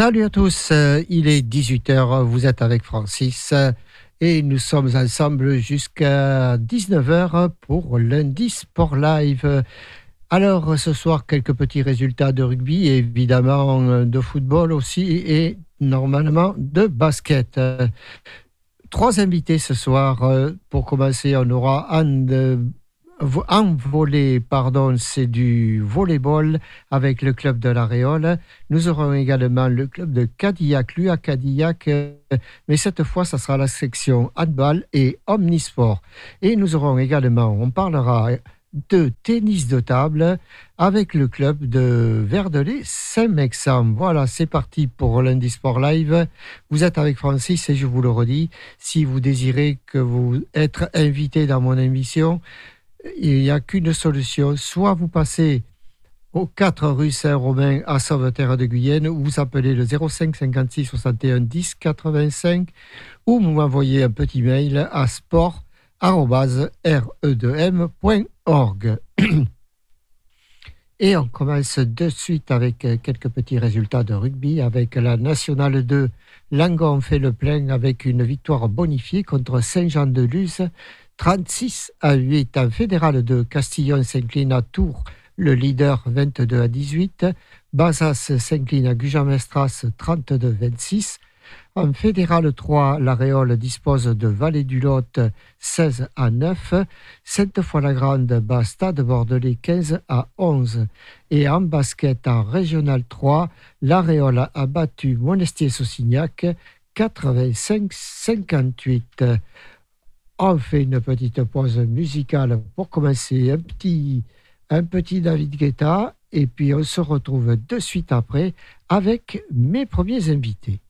Salut à tous, euh, il est 18h, vous êtes avec Francis euh, et nous sommes ensemble jusqu'à 19h pour lundi Sport Live. Alors ce soir, quelques petits résultats de rugby, évidemment euh, de football aussi et normalement de basket. Trois invités ce soir. Pour commencer, on aura Anne en volley, pardon, c'est du volleyball avec le club de la Réole. Nous aurons également le club de Cadillac, lui à Cadillac, euh, mais cette fois, ça sera la section handball et omnisport. Et nous aurons également, on parlera de tennis de table avec le club de Verdelet Saint-Mexam. Voilà, c'est parti pour lundi sport live. Vous êtes avec Francis et je vous le redis, si vous désirez que vous être invité dans mon émission, il n'y a qu'une solution. Soit vous passez aux 4 rue Saint-Romain à Sauveterre de Guyenne, ou vous appelez le 05 56 61 10 85, ou vous m'envoyez un petit mail à sport.re2m.org. Et on commence de suite avec quelques petits résultats de rugby. Avec la Nationale 2, Langon fait le plein avec une victoire bonifiée contre Saint-Jean-de-Luz 36 à 8. En fédéral de Castillon s'incline à Tours, le leader 22 à 18. Bazas s'incline à Gujan-Mestras 32-26. En fédéral 3, la Réole dispose de Vallée du Lot 16 à 9. Sainte-Foy-la-Grande bat Stade Bordelais 15 à 11. Et en basket en régional 3, la Réole a battu Monestier-Saucignac 85-58 on fait une petite pause musicale pour commencer un petit, un petit David Guetta et puis on se retrouve de suite après avec mes premiers invités.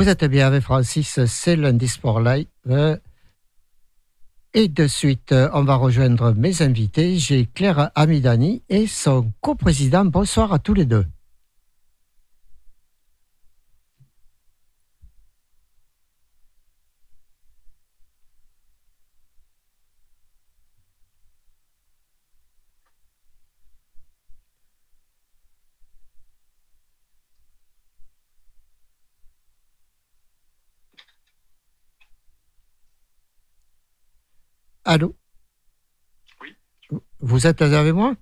Vous êtes bien avec Francis, c'est lundi Sport Live. Et de suite, on va rejoindre mes invités. J'ai Claire Amidani et son coprésident. Bonsoir à tous les deux. Allô Oui. Vous êtes avec moi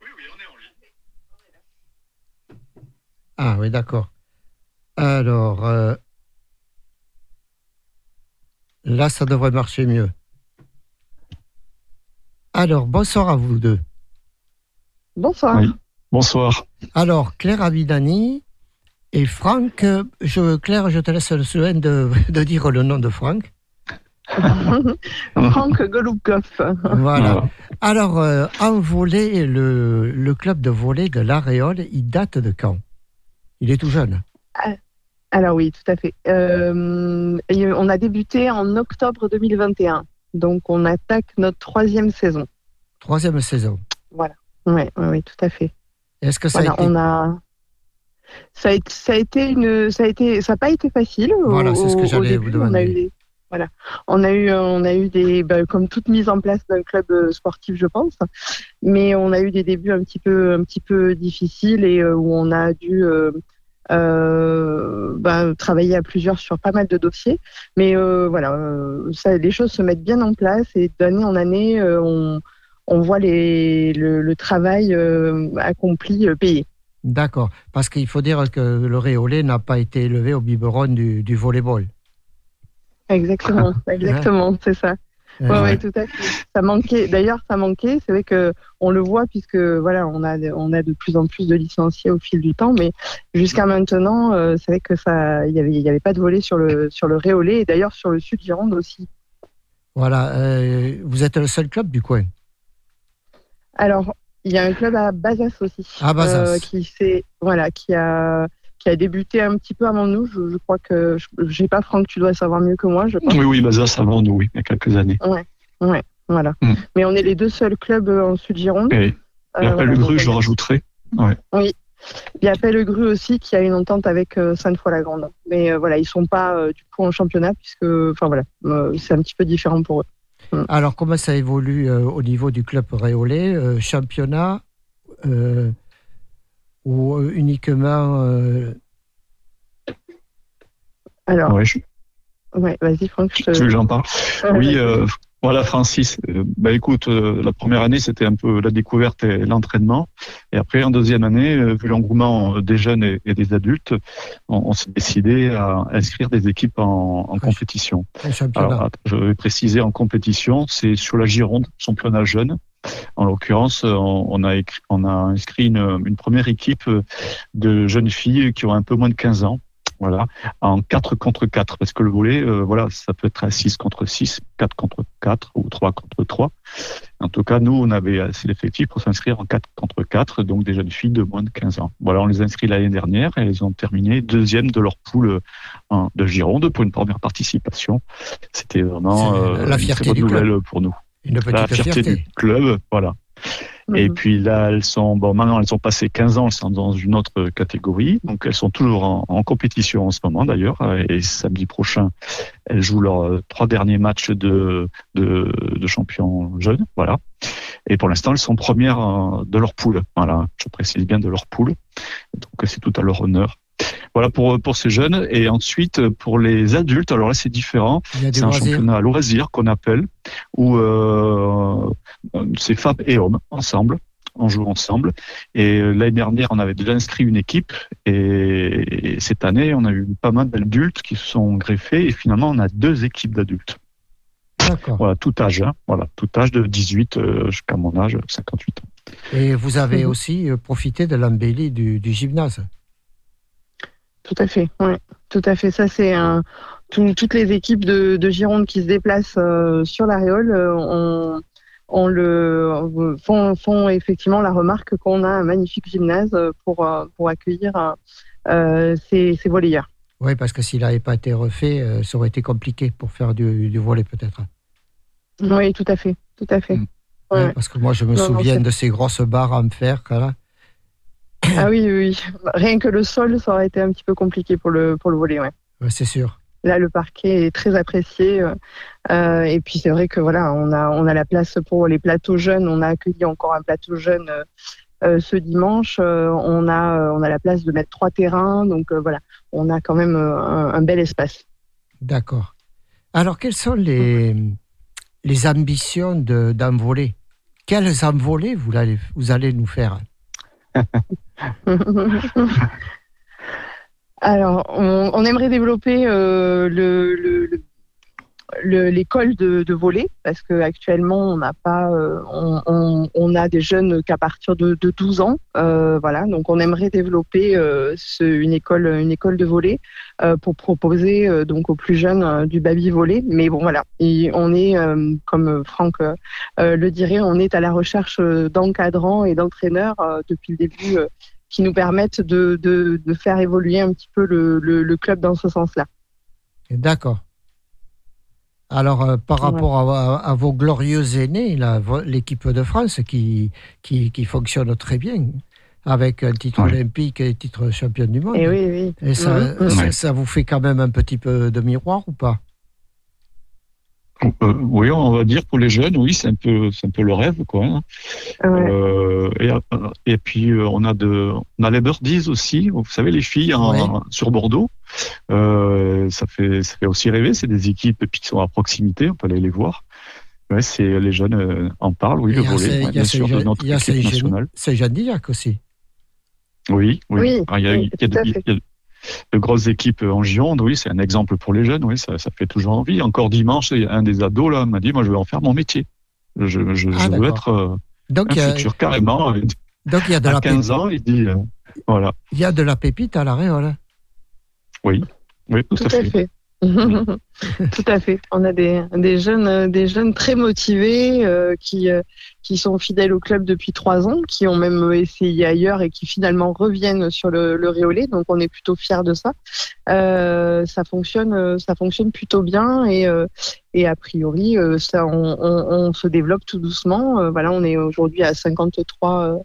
Oui, oui, on est en ligne. Ah oui, d'accord. Alors, euh, là, ça devrait marcher mieux. Alors, bonsoir à vous deux. Bonsoir. Oui. Bonsoir. Alors, Claire Abidani et Franck, je, Claire, je te laisse le soin de, de dire le nom de Franck. Franck Golubkov. Voilà. Alors, euh, en volet, le, le club de volet de l'Aréole, il date de quand? Il est tout jeune. Alors oui, tout à fait. Euh, on a débuté en octobre 2021. Donc on attaque notre troisième saison. Troisième saison. Voilà. Oui, oui, oui, tout à fait. Est-ce que ça Voilà, a été... on a. Ça a, été, ça a été une, ça a été, ça n'a pas été facile. Voilà, c'est ce que j'allais vous On a demander. Voilà, on a eu, on a eu des, bah, comme toute mise en place d'un club euh, sportif, je pense. Mais on a eu des débuts un petit peu, un petit peu difficiles et euh, où on a dû euh, euh, bah, travailler à plusieurs sur pas mal de dossiers. Mais euh, voilà, euh, ça, les choses se mettent bien en place et d'année en année, euh, on, on voit les, le, travail euh, accompli euh, payé. D'accord. Parce qu'il faut dire que le réolé n'a pas été élevé au biberon du, du volleyball. Exactement, exactement, c'est ça. Ouais, ouais, tout à fait. Ça manquait. D'ailleurs, ça manquait. C'est vrai que on le voit puisque voilà, on a on a de plus en plus de licenciés au fil du temps, mais jusqu'à maintenant, euh, c'est vrai que ça, il y avait il y avait pas de volet sur le sur le Réolé et d'ailleurs sur le Sud Gironde aussi. Voilà. euh, vous êtes le seul club du coin. Alors, il y a un club à Bazas aussi, À Bazas. euh, qui s'est voilà, qui a qui a débuté un petit peu avant nous. Je, je crois que je j'ai pas Franck, tu dois savoir mieux que moi, je pense. Oui, oui, ça, ça avant nous, oui, il y a quelques années. Voilà. Mm. Mais on est les deux seuls clubs euh, en Sud Gironde. Et, Euh, et après voilà, le gru, je a- rajouterai. Il y a Pellegru aussi qui a une entente avec euh, Sainte-Foy-la-Grande. Mais euh, voilà, ils sont pas euh, du coup en championnat puisque, enfin voilà, euh, c'est un petit peu différent pour eux. Alors, comment ça évolue euh, au niveau du club réolé euh, Championnat euh, ou euh, uniquement. euh, Alors, Ouais, je, ouais, vas-y Franck, je tu veux que te... j'en parle? Oui, euh, voilà, Francis. Euh, bah écoute, euh, la première année, c'était un peu la découverte et l'entraînement. Et après, en deuxième année, euh, vu l'engouement des jeunes et, et des adultes, on, on s'est décidé à inscrire des équipes en, compétition. Alors, je vais préciser en compétition, c'est sur la Gironde, championnat jeune. En l'occurrence, on, on a écrit- on a inscrit une, une première équipe de jeunes filles qui ont un peu moins de 15 ans. Voilà, en 4 contre 4, parce que le volet, euh, voilà, ça peut être à 6 contre 6, 4 contre 4 ou 3 contre 3. En tout cas, nous, on avait assez d'effectifs pour s'inscrire en 4 contre 4, donc des jeunes filles de moins de 15 ans. Voilà, on les a inscrits l'année dernière et elles ont terminé deuxième de leur poule euh, de Gironde pour une première participation. C'était vraiment euh, la une fierté très bonne club. nouvelle pour nous. Une petite La fierté, fierté. du club, voilà. Et Mhm. puis là, elles sont, bon, maintenant, elles ont passé 15 ans, elles sont dans une autre catégorie. Donc, elles sont toujours en, en compétition en ce moment, d'ailleurs. Et samedi prochain, elles jouent leurs euh, trois derniers matchs de, de, de champions jeunes. Voilà. Et pour l'instant, elles sont premières euh, de leur poule. Voilà. Je précise bien de leur poule. Donc, c'est tout à leur honneur. Voilà pour, pour ces jeunes. Et ensuite, pour les adultes, alors là, c'est différent. C'est un loisirs. championnat à loisir qu'on appelle, où euh, c'est femmes et hommes ensemble. On joue ensemble. Et euh, l'année dernière, on avait déjà inscrit une équipe. Et, cette année, on a eu pas mal d'adultes qui se sont greffés. Et finalement, on a deux équipes d'adultes. D'accord. Voilà, tout âge. Hein, voilà, tout âge de 18 euh, jusqu'à mon âge, 58 ans. Et vous avez aussi profité de l'embellie du, du gymnase. Tout à fait, ouais, tout à fait. Ça, c'est un. tout- toutes les équipes de, de Gironde qui se déplacent euh, sur l'Aréole euh, on, on le, font, font effectivement la remarque qu'on a un magnifique gymnase euh, pour, euh, pour accueillir euh, ces, ces volleyeurs. Oui, parce que s'il n'avait pas été refait, ça aurait été compliqué pour faire du, du volet peut-être. Oui, tout à fait, tout à fait. Mm. Ouais. Ouais, parce que moi, je me Non, souviens de ces grosses barres en fer. Là. Ah oui, oui, oui. Rien que le sol, ça aurait été un petit peu compliqué pour le, pour le volet, ouais. Ouais, c'est sûr. Là, le parquet est très apprécié. euh, euh, et puis, c'est vrai que voilà, on a, on a la place pour les plateaux jeunes. On a accueilli encore un plateau jeune euh, ce dimanche. Euh, on, a, euh, on a la place de mettre trois terrains. Donc, euh, voilà, on a quand même un, un bel espace. D'accord. Alors, quelles sont les, les ambitions de- d'un volet Quelles envolées vous allez, vous allez nous faire? Alors, on, aimerait développer euh, le- l'école de, de volley parce que actuellement on n'a pas, euh, on, on- a des jeunes qu'à partir de, de 12 ans, euh, voilà. Donc, on aimerait développer euh, ce- une école, une école de euh, pour proposer donc aux plus jeunes du baby volley. Mais bon, voilà, Et on est comme Franck le dirait, on est à la recherche d'encadrants et d'entraîneurs depuis le début. qui nous permettent de, de, faire évoluer un petit peu le, le, le club dans ce sens-là. D'accord. Alors, euh, par Ouais. rapport à, à vos glorieux aînés, l'équipe de France qui, qui, qui fonctionne très bien, avec un titre Ouais. olympique et un titre champion du monde. Et oui, oui. Et ça, Mhm. ça, vous fait quand même un petit peu de miroir ou pas? Euh, oui, on va dire pour les jeunes, oui, c'est un peu, c'est un peu le rêve, quoi. hein. Ouais. Euh, et, et puis euh, on a de, on a les birdies aussi. Vous savez, les filles en- sur Bordeaux, euh, ça fait, ça fait aussi rêver. C'est des équipes qui sont à proximité, on peut aller les voir. Ouais, c'est les jeunes euh, en parlent, oui, le volet, ouais, il y a bien sûr, de notre équipe nationale. Saint-Jean-d'Illac aussi. Oui, oui. Oui, Ah, il y a, oui, il y a de, tout à il y a de grosses équipes en Gironde, oui, c'est un exemple pour les jeunes, oui, ça, ça fait toujours envie. Encore dimanche, un des ados là m'a dit, moi, je vais en faire mon métier. Je, je, je Ah, veux être euh, Donc, un a, futur carrément. donc il y a de À la 15 ans, il dit, euh, voilà, Il y a de la pépite à la Réole. Oui, oui, tout, tout à fait. tout à fait. On a des, des jeunes, euh, des jeunes très motivés euh, qui, euh, qui sont fidèles au club depuis trois ans, qui ont même essayé ailleurs et qui finalement reviennent sur le, le. Donc on est plutôt fiers de ça. Euh, ça fonctionne, ça fonctionne plutôt bien et, et a priori ça, on, on, on se développe tout doucement. Voilà, on est aujourd'hui à 53, euh,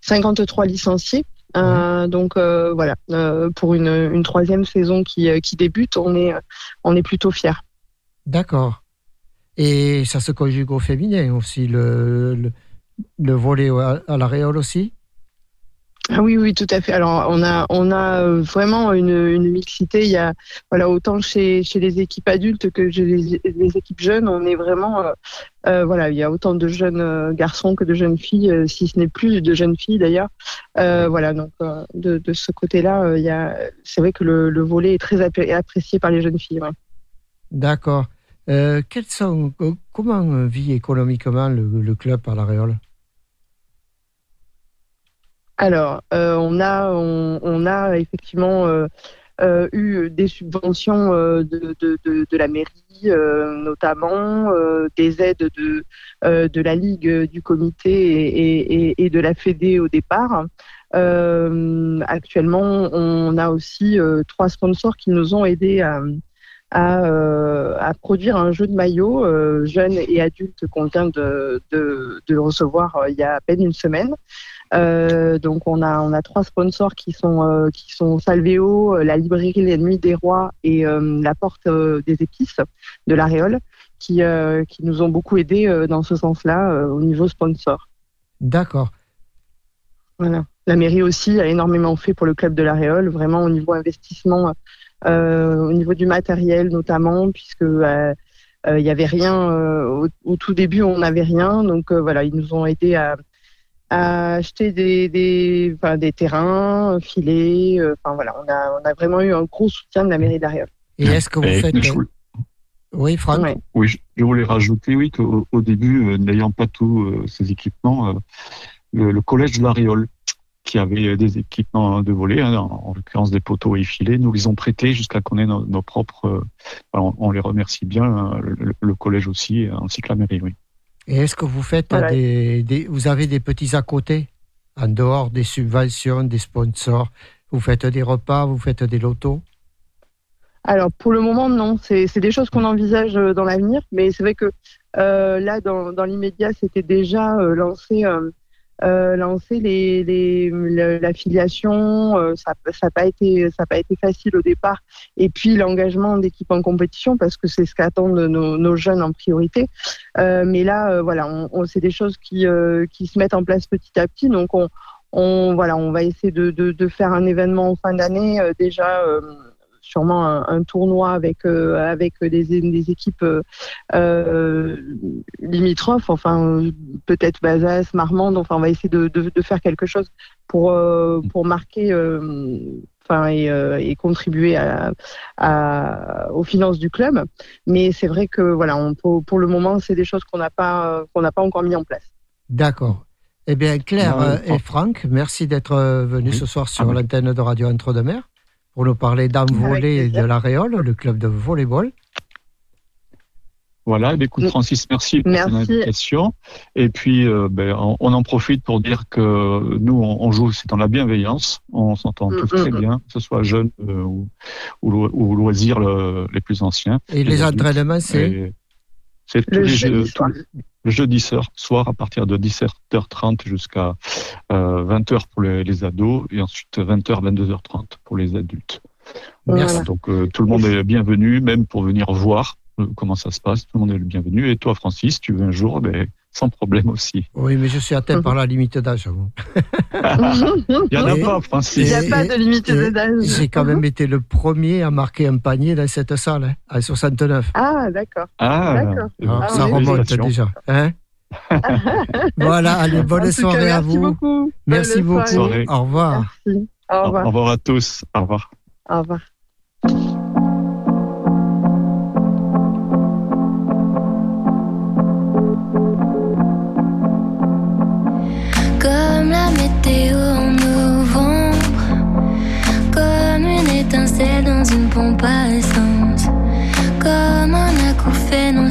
53 licenciés. Euh, donc euh, voilà, euh, pour une, troisième saison qui, qui débute, on est, on est plutôt fiers. D'accord. Et ça se conjugue au féminin aussi, le, le, le volet à, à la Réole aussi? Oui, oui, tout à fait. Alors, on a, on a euh, vraiment une, une mixité. Il y a, voilà, autant chez, chez les équipes adultes que chez les, équipes jeunes, on est vraiment, euh, euh, voilà, il y a autant de jeunes garçons que de jeunes filles, si ce n'est plus de jeunes filles d'ailleurs. Voilà, donc de, de ce côté-là, il y a, c'est vrai que le, le volet est très apprécié par les jeunes filles. D'accord. Comment vit économiquement le, le club à la Réole? Alors, euh, on a, effectivement euh, euh, eu des subventions de, la mairie, notamment des aides de, la ligue, du comité et, de la Fédé au départ. Actuellement, on a aussi trois sponsors qui nous ont aidés à, produire un jeu de maillot jeunes et adultes qu'on vient de, de, recevoir il y a à peine une semaine. Euh, donc on a on a trois sponsors qui sont euh, qui sont Salvéo, euh, la librairie Les Nuits des Rois et euh, la Porte des Épices de la Réole qui qui nous ont beaucoup aidés dans ce sens-là au niveau sponsor. D'accord. Voilà. La mairie aussi a énormément fait pour le club de la Réole, vraiment au niveau investissement, au niveau du matériel notamment, puisque il y avait rien au, au tout début, on n'avait rien, donc voilà, ils nous ont aidés à, à acheter des des, enfin, des terrains, filets, euh, enfin voilà, on a on a vraiment eu un gros soutien de la mairie Réole. Et est-ce que vous Et faites... voulais- Oui, Franck Ouais. oui, je, voulais rajouter, oui, qu'au au début, euh, n'ayant pas tous euh, ces équipements, euh, le, le collège de la Réole, qui avait euh, des équipements de volet, hein, en, en l'occurrence des poteaux et filets, nous les ont prêtés jusqu'à qu'on ait nos, nos propres. euh, on, on les remercie bien, hein, le, le collège aussi, ainsi que la mairie, oui. Et est-ce que vous faites Voilà. des, des- Vous avez des petits à côté, en dehors des subventions, des sponsors? Vous faites des repas, vous faites des lotos? Alors pour le moment non, c'est des choses qu'on envisage dans l'avenir, mais c'est vrai que là dans, dans l'immédiat c'était déjà lancé euh, lancer les, les, l'affiliation, euh, ça n'a pas été pas été facile au départ. Et puis l'engagement d'équipe en compétition parce que c'est ce qu'attendent nos, nos, jeunes en priorité. Euh, mais là, euh, voilà, on, on c'est des choses qui euh, qui se mettent en place petit à petit. Donc on, on voilà, on va essayer de, de, de faire un événement en fin d'année déjà sûrement un, tournoi avec euh, avec des, des équipes euh, euh, limitrophes, enfin peut-être Bazas, Marmande. Enfin, on va essayer de, de, faire quelque chose pour pour marquer. Enfin, et, et, contribuer à, à, aux finances du club. Mais c'est vrai que voilà, on, pour, pour le moment, c'est des choses qu'on n'a pas qu'on n'a pas encore mis en place. D'accord. Eh bien, Claire et Franck, merci d'être venus ce soir sur ah l'antenne de Radio Entre-deux-Mers pour nous parler d'âme volée de la Réole, le club de volleyball. Voilà, eh écoute Francis, merci pour ton invitation. Et puis, euh, ben, on, en profite pour dire que nous, on, joue, c'est dans la bienveillance, on s'entend tous mm, très mm, mm. bien, que ce soit jeunes euh, ou, ou, loisirs les plus anciens. Et, les, entraînements, c'est C'est tous les jeux, jeudi soir à partir de 17h30 jusqu'à 20h euh, pour les, ados et ensuite 20h, 22h30 pour les adultes. Merci. Donc euh, tout le monde est bienvenu, même pour venir voir euh, comment ça se passe. Tout le monde est le bienvenu. Et toi, Francis, tu veux un jour, ben, sans problème aussi. Oui, mais je suis atteint par la limite d'âge. Il n'y en a pas, Francis. Il n'y a pas de limite d'âge. J'ai quand même été le premier à marquer un panier dans cette salle, hein, à 69. Ah, d'accord. Ah, ah ça remonte déjà. Hein voilà, allez, bonne soirée à vous. Beaucoup. Merci beaucoup. Au revoir. Merci. Au revoir. Au revoir à tous. Au revoir. Au revoir. Pompe à essence, comme un à fait non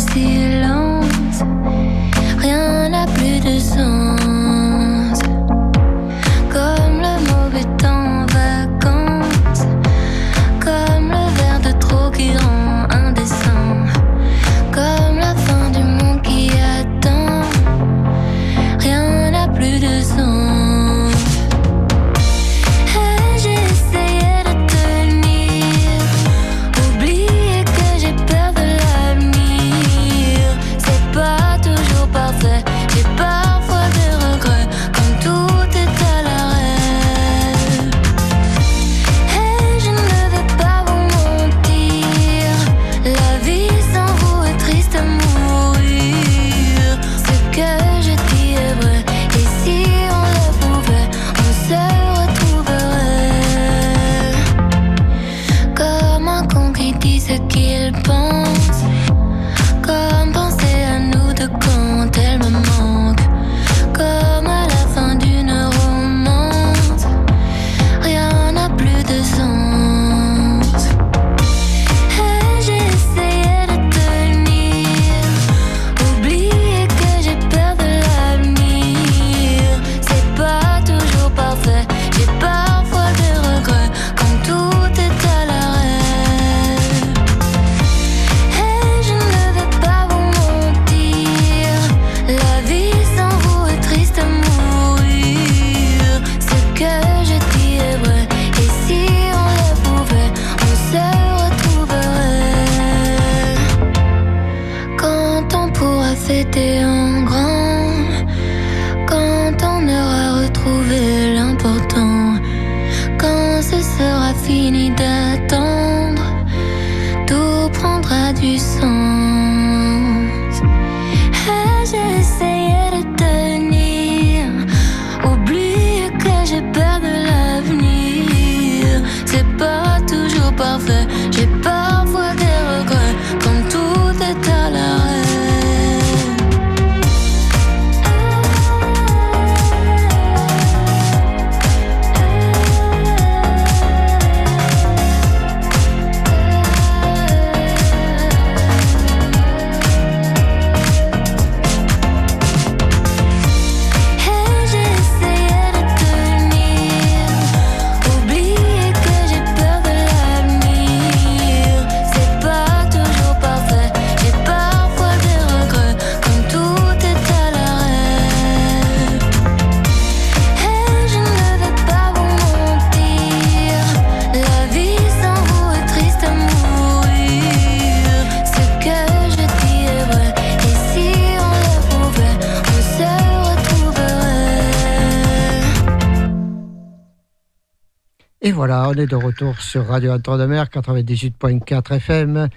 voilà, on est de retour sur Radio Antoine de Mer 98.4 FM.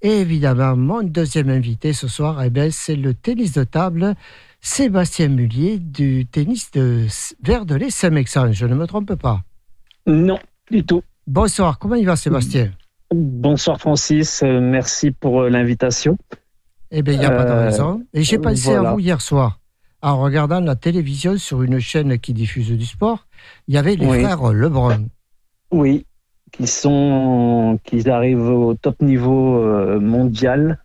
Et évidemment, mon deuxième invité ce soir, eh c'est le tennis de table, Sébastien Mullier du tennis de Verdelet Saint-Mexan. Je ne me trompe pas? Non, du tout. Bonsoir, comment il va Sébastien? Bonsoir Francis, euh, merci pour euh, l'invitation. Eh bien, il n'y a pas de raison. Et j'ai pensé à vous hier soir, en regardant la télévision sur une chaîne qui diffuse du sport. Il y avait les frères Lebrun. Oui, qui sont, qui arrivent au top niveau euh, mondial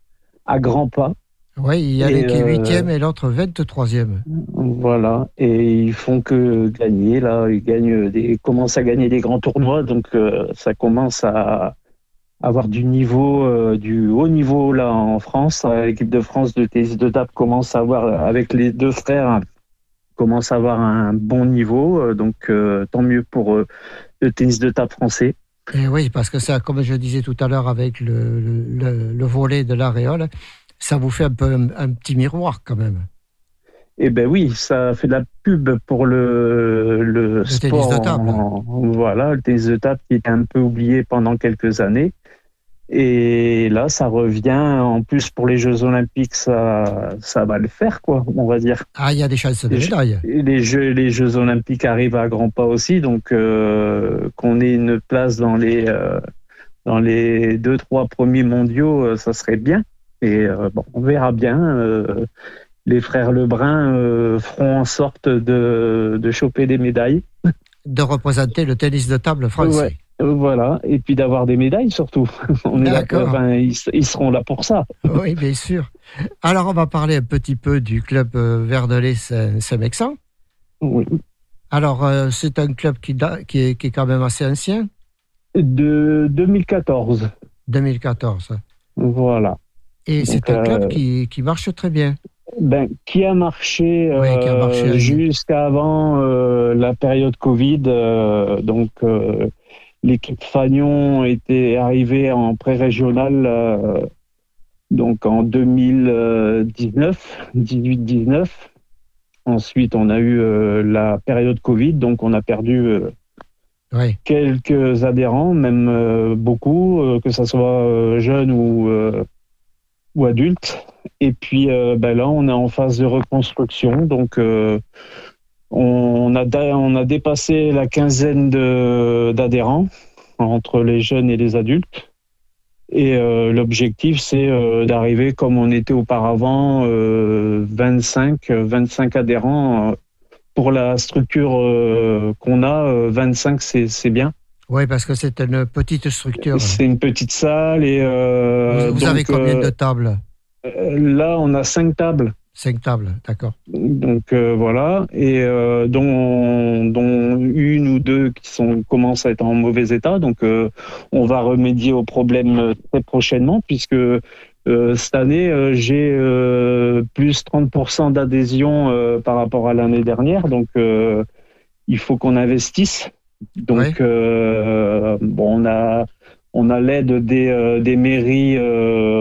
à grands pas. Oui, il y a qui est huitième et l'autre 23e. Voilà, et ils font que gagner là, ils gagnent des, commencent à gagner des grands tournois, donc ça commence à, avoir du niveau, euh, du haut niveau là en France. Euh, l'équipe de France de tennis de table commence à avoir, avec les deux frères, commence à avoir un bon niveau. Euh, donc tant mieux pour le tennis de table français. Et oui, parce que ça, comme je disais tout à l'heure avec le, le, volet de l'aréole, ça vous fait un peu un, petit miroir quand même. Eh ben oui, ça fait de la pub pour le, le, sport. Tennis de table. voilà, le tennis de table qui était un peu oublié pendant quelques années. Et là, ça revient. En plus, pour les Jeux Olympiques, ça, ça va le faire, quoi, on va dire. Ah, il y a des chances de médailles. Les Jeux, les Jeux Olympiques arrivent à grands pas aussi, donc euh, qu'on ait une place dans les euh, dans les deux trois premiers mondiaux, euh, ça serait bien. Et bon, on verra bien. les frères Lebrun feront en sorte de, de choper des médailles. De représenter le tennis de table français. Voilà, et puis d'avoir des médailles surtout. On est d'accord. ils, seront là pour ça. Oui, bien sûr. Alors, on va parler un petit peu du club euh, Verdelet Saint-Mexan. Oui. Alors, euh, c'est un club qui, qui, est, qui, est, quand même assez ancien. De 2014. 2014. Voilà. Et c'est un club euh, qui, qui, marche très bien. Ben, qui a marché, marché jusqu'à avant la période Covid. donc, L'équipe Fagnon était arrivée en pré-régional euh, donc en 2019, 18-19. Ensuite, on a eu euh, la période Covid, donc on a perdu euh, quelques adhérents, même beaucoup, que ce soit jeunes ou, ou adultes. Et puis ben là, on est en phase de reconstruction, donc on a, on a dépassé la quinzaine d'adhérents entre les jeunes et les adultes. Et euh, l'objectif, c'est euh, d'arriver comme on était auparavant, 25, euh, 25 adhérents. Pour la structure qu'on a, 25, c'est bien. Oui, parce que c'est une petite structure. C'est une petite salle. Et, vous, avez combien de tables? Là, on a cinq tables. Cinq tables, d'accord. Donc euh, voilà, et euh, dont, dont, une ou deux qui sont, commencent à être en mauvais état. Donc euh, on va remédier au problème très prochainement, puisque cette année, j'ai plus 30% d'adhésion par rapport à l'année dernière. Donc il faut qu'on investisse. Donc bon, on a on a l'aide des, des mairies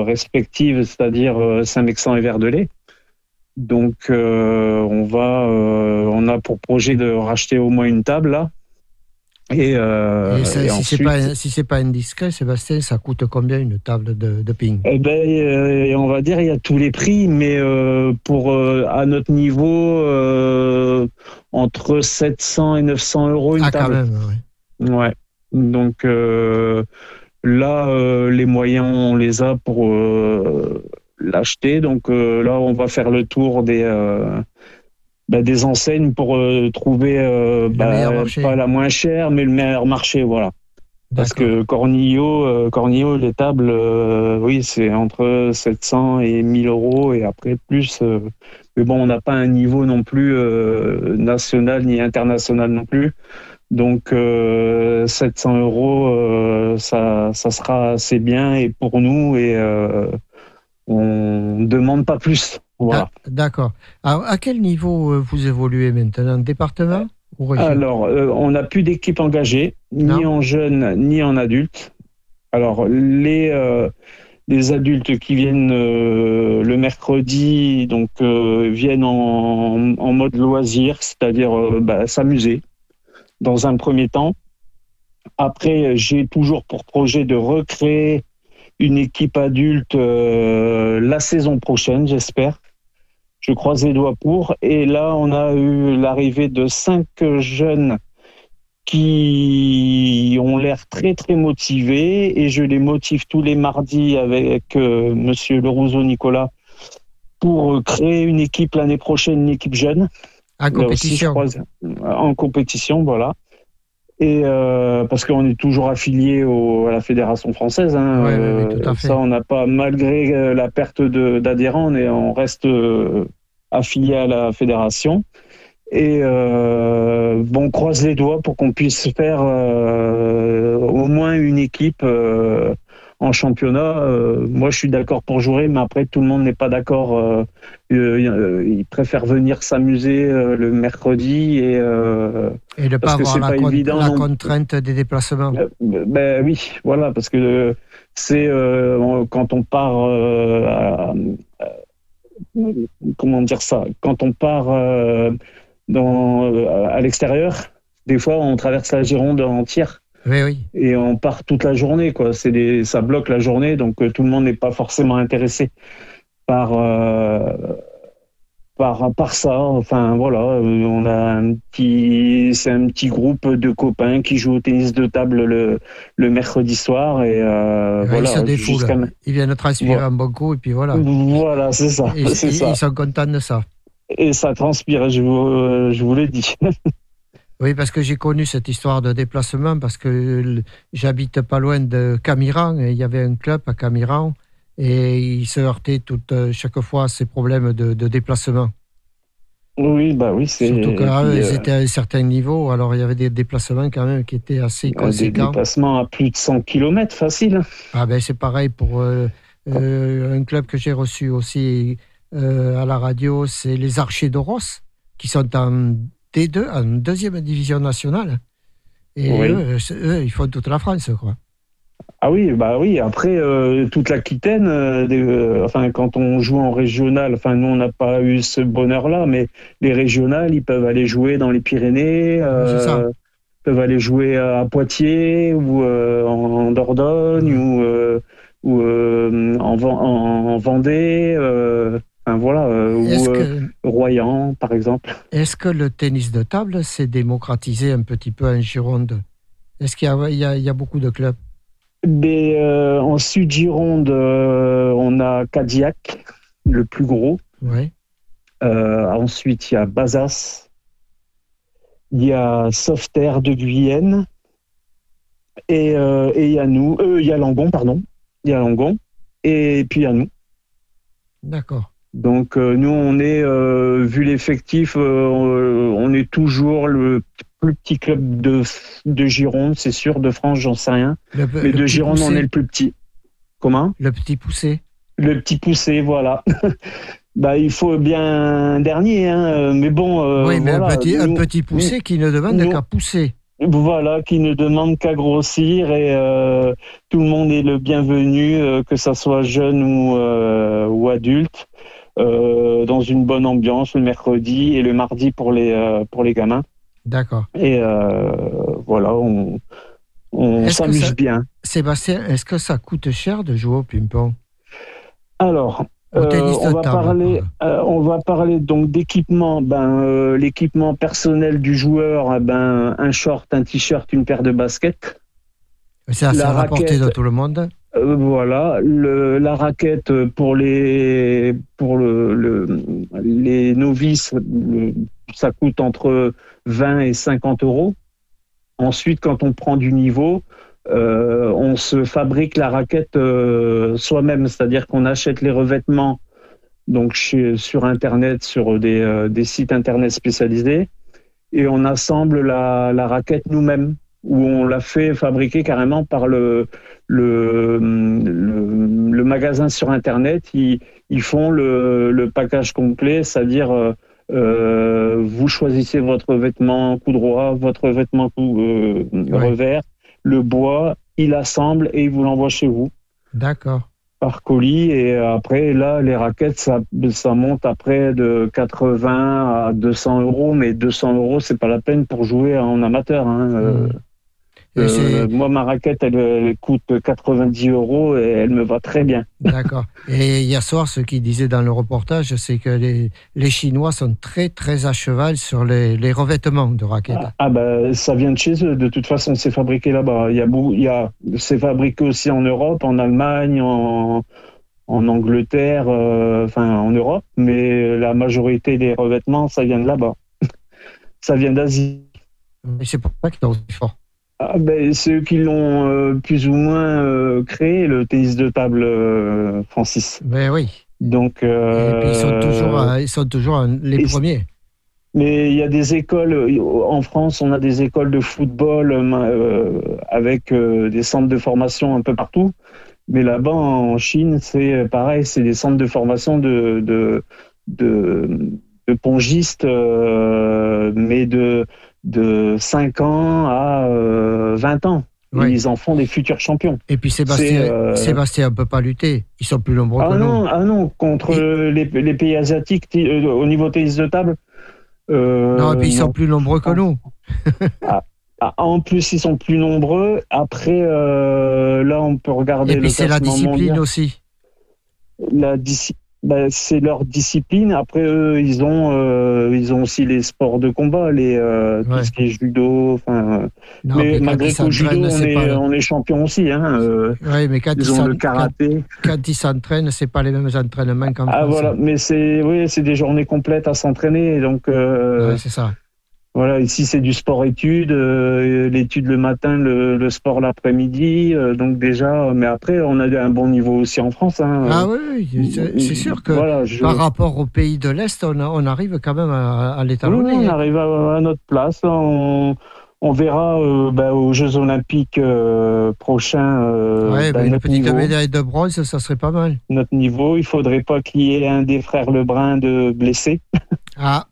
respectives, c'est-à-dire Saint-Mexan et Verdelais. Donc, euh, on va, euh, on a pour projet de racheter au moins une table là. Et, euh, si c'est pas si c'est pas indiscret, Sébastien, ça coûte combien une table de, ping? Eh ben, on va dire il y a tous les prix, mais pour à notre niveau, entre 700 et 900 euros une ah, table. Quand même, ouais. Donc là, les moyens on les a pour l'acheter. Donc euh, là, on va faire le tour des euh, bah, des enseignes pour euh, trouver bah, pas la moins chère, mais le meilleur marché, voilà. Parce que Cornillo, Cornillo, les tables, oui, c'est entre 700 et 1000 euros et après plus. mais bon, on n'a pas un niveau non plus national ni international non plus. Donc 700 euros, ça, ça sera assez bien et pour nous et on ne demande pas plus. Voilà. Ah, d'accord. À quel niveau euh, vous évoluez maintenant Département ou Alors, euh, on n'a plus d'équipe engagée, ni en jeunes, ni en adultes. Alors, les, euh, les adultes qui viennent le mercredi, donc viennent en, mode loisir, c'est-à-dire bah, s'amuser dans un premier temps. Après, j'ai toujours pour projet de recréer une équipe adulte la saison prochaine, j'espère. Je croise les doigts pour. Et là, on a eu l'arrivée de cinq jeunes qui ont l'air très très motivés et je les motive tous les mardis avec euh, Monsieur Lerouzeau Nicolas pour créer une équipe l'année prochaine, une équipe jeune. En compétition. en compétition, voilà. Et euh, parce qu'on est toujours affilié à la fédération française. Hein, euh, Ça, on n'a pas, malgré la perte d'adhérents, on, on reste affilié à la fédération. Et euh, bon, on croise les doigts pour qu'on puisse faire euh, au moins une équipe euh, en championnat. Euh, moi, je suis d'accord pour jouer, mais après, tout le monde n'est pas d'accord. Euh, euh, ils préfèrent venir s'amuser le mercredi et, et ne pas avoir la, la contrainte des déplacements. ben oui, voilà, parce que c'est quand on part. À, comment dire ça Quand on part dans, à l'extérieur. Des fois, on traverse la Gironde entière. Oui, oui. Et on part toute la journée, quoi. C'est des, ça bloque la journée, donc euh, tout le monde n'est pas forcément intéressé par, euh, par, par ça. Enfin, voilà, on a un petit, c'est un petit groupe de copains qui jouent au tennis de table le, le mercredi soir et voilà. Ils, ils viennent transpirer un bon coup et puis voilà. Voilà, c'est ça. ils sont contents de ça et ça transpire, je vous, euh, je vous l'ai dit. oui, parce que j'ai connu cette histoire de déplacement, parce que j'habite pas loin de Camiran, et il y avait un club à Camiran, et il se heurtait toute, euh, chaque fois à ces problèmes de, déplacement. Oui, bah oui, c'est. Surtout qu'ils euh, étaient à un certain niveau, alors il y avait des déplacements quand même qui étaient assez conséquents. Des déplacements à plus de 100 km facile. Ah ben c'est pareil pour un club que j'ai reçu aussi euh, à la radio, c'est les Archers d'Oros, qui sont en D2, en deuxième division nationale. Et eux, ils font toute la France, quoi. Ah oui, bah oui. Après, euh, toute l'Aquitaine, euh, enfin, quand on joue en régional, enfin, nous, on n'a pas eu ce bonheur-là, mais les régionales, ils peuvent aller jouer dans les Pyrénées, peuvent aller jouer à Poitiers ou en, Dordogne ou, ou en, en, Vendée voilà, euh, ou euh, Royan, par exemple. Est-ce que le tennis de table s'est démocratisé un petit peu en Gironde? Est-ce qu'il y, a beaucoup de clubs? Euh, En Sud-Gironde, on a Cadillac, le plus gros. Oui. ensuite, il y a Bazas. Il y a Softair de Guyenne. Et, il y a nous. il y a Langon, pardon. Il y a Langon. Et puis il y a nous. D'accord. Donc euh, nous, on est, euh, vu l'effectif, euh, on est toujours le plus petit club de, de Gironde, c'est sûr, de France, j'en sais rien. Mais de Gironde, on est le plus petit. Comment? Le petit poussé. Le petit poussé, voilà. bah, il faut bien un dernier, hein. mais bon. oui, mais un, petit, poussé qui ne demande qu'à pousser. Voilà, qui ne demande qu'à grossir et tout le monde est le bienvenu, que ça soit jeune ou, ou adulte. Euh, dans une bonne ambiance le mercredi et le mardi pour les, euh, pour les gamins. D'accord. Et euh, voilà, on, on s'amuse bien. Sébastien, est-ce que ça coûte cher de jouer au ping-pong? Alors, on, va parler, on va parler donc d'équipement. Ben, l'équipement personnel du joueur, eh ben, un short, un t-shirt, une paire de baskets. C'est assez rapporté de tout le monde? Euh, voilà, la raquette pour les pour le, les novices, ça coûte entre 20 et 50 euros. Ensuite, quand on prend du niveau, euh, on se fabrique la raquette euh, soi-même, c'est-à-dire qu'on achète les revêtements donc sur internet, sur des, sites internet spécialisés, et on assemble la, la raquette nous-mêmes où on l'a fait fabriquer carrément par le, le, le, magasin sur Internet. Ils, ils font le, le, package complet, c'est-à-dire euh, euh, vous choisissez votre vêtement coup droit, votre vêtement coup euh, revers, le bois, il assemble et il vous l'envoie chez vous. D'accord. Par colis et après là les raquettes ça, ça monte après de 80 à 200 euros mais 200 euros c'est pas la peine pour jouer en amateur. Hein. Hmm. Euh, moi, ma raquette, elle, coûte 90 euros et elle me va très bien. D'accord. Et hier soir, ce qu'ils disaient dans le reportage, c'est que les, les, Chinois sont très, très à cheval sur les, les revêtements de raquettes. Ah, ah, bah, ça vient de chez eux. De toute façon, c'est fabriqué là-bas. Il y a, il y a, c'est fabriqué aussi en Europe, en Allemagne, en, en Angleterre, euh, enfin en Europe, mais la majorité des revêtements, ça vient de là-bas. ça vient d'Asie. Et c'est pour ça qu'ils sont aussi forts. Ah ben, c'est eux qui l'ont euh, plus ou moins euh, créé, le tennis de table, Francis. Ben oui. Donc, ils sont toujours, ils sont toujours les premiers. Mais il y a des écoles, en France, on a des écoles de football avec des centres de formation un peu partout. Mais là-bas, en Chine, c'est pareil, c'est des centres de formation de, de, de, de pongistes, euh, mais de, de 5 ans à 20 euh, ans. Ils en font des futurs champions. Et puis Sébastien, euh... Sébastien ne peut pas lutter. Ils sont plus nombreux ah que non, nous. Ah non, contre les, les, pays asiatiques, euh, au niveau tennis de table. non, et puis ils sont plus nombreux que nous. ah, ah, en plus, ils sont plus nombreux. Après, euh, là, on peut regarder. Et puis c'est la discipline aussi. La bah, c'est leur discipline. Après, eux, ils ont, euh, ils ont aussi les sports de combat, les euh, tout ce qui est judo. Enfin, mais, malgré tout, judo, on est, on est champion aussi. Hein, oui, mais quand ils, ont le karaté. Quand, quand ils s'entraînent, c'est pas les mêmes entraînements qu'en Ah voilà, mais c'est, oui, c'est des journées complètes à s'entraîner, donc. Ouais, c'est ça. Voilà, ici c'est du sport-études, euh, l'étude le matin, le, sport l'après-midi. Euh, donc déjà, mais après, on a un bon niveau aussi en France. Hein. Ah oui, c'est sûr que par rapport aux pays de l'Est, on, on, arrive quand même à, à l'étalonner. Oui, on arrive à, notre place. On, on verra euh, bah, aux Jeux Olympiques prochains. oui, bah, une petite médaille de bronze, ça serait pas mal. Notre niveau, il faudrait pas qu'il y ait un des frères Lebrun de blessé. ah,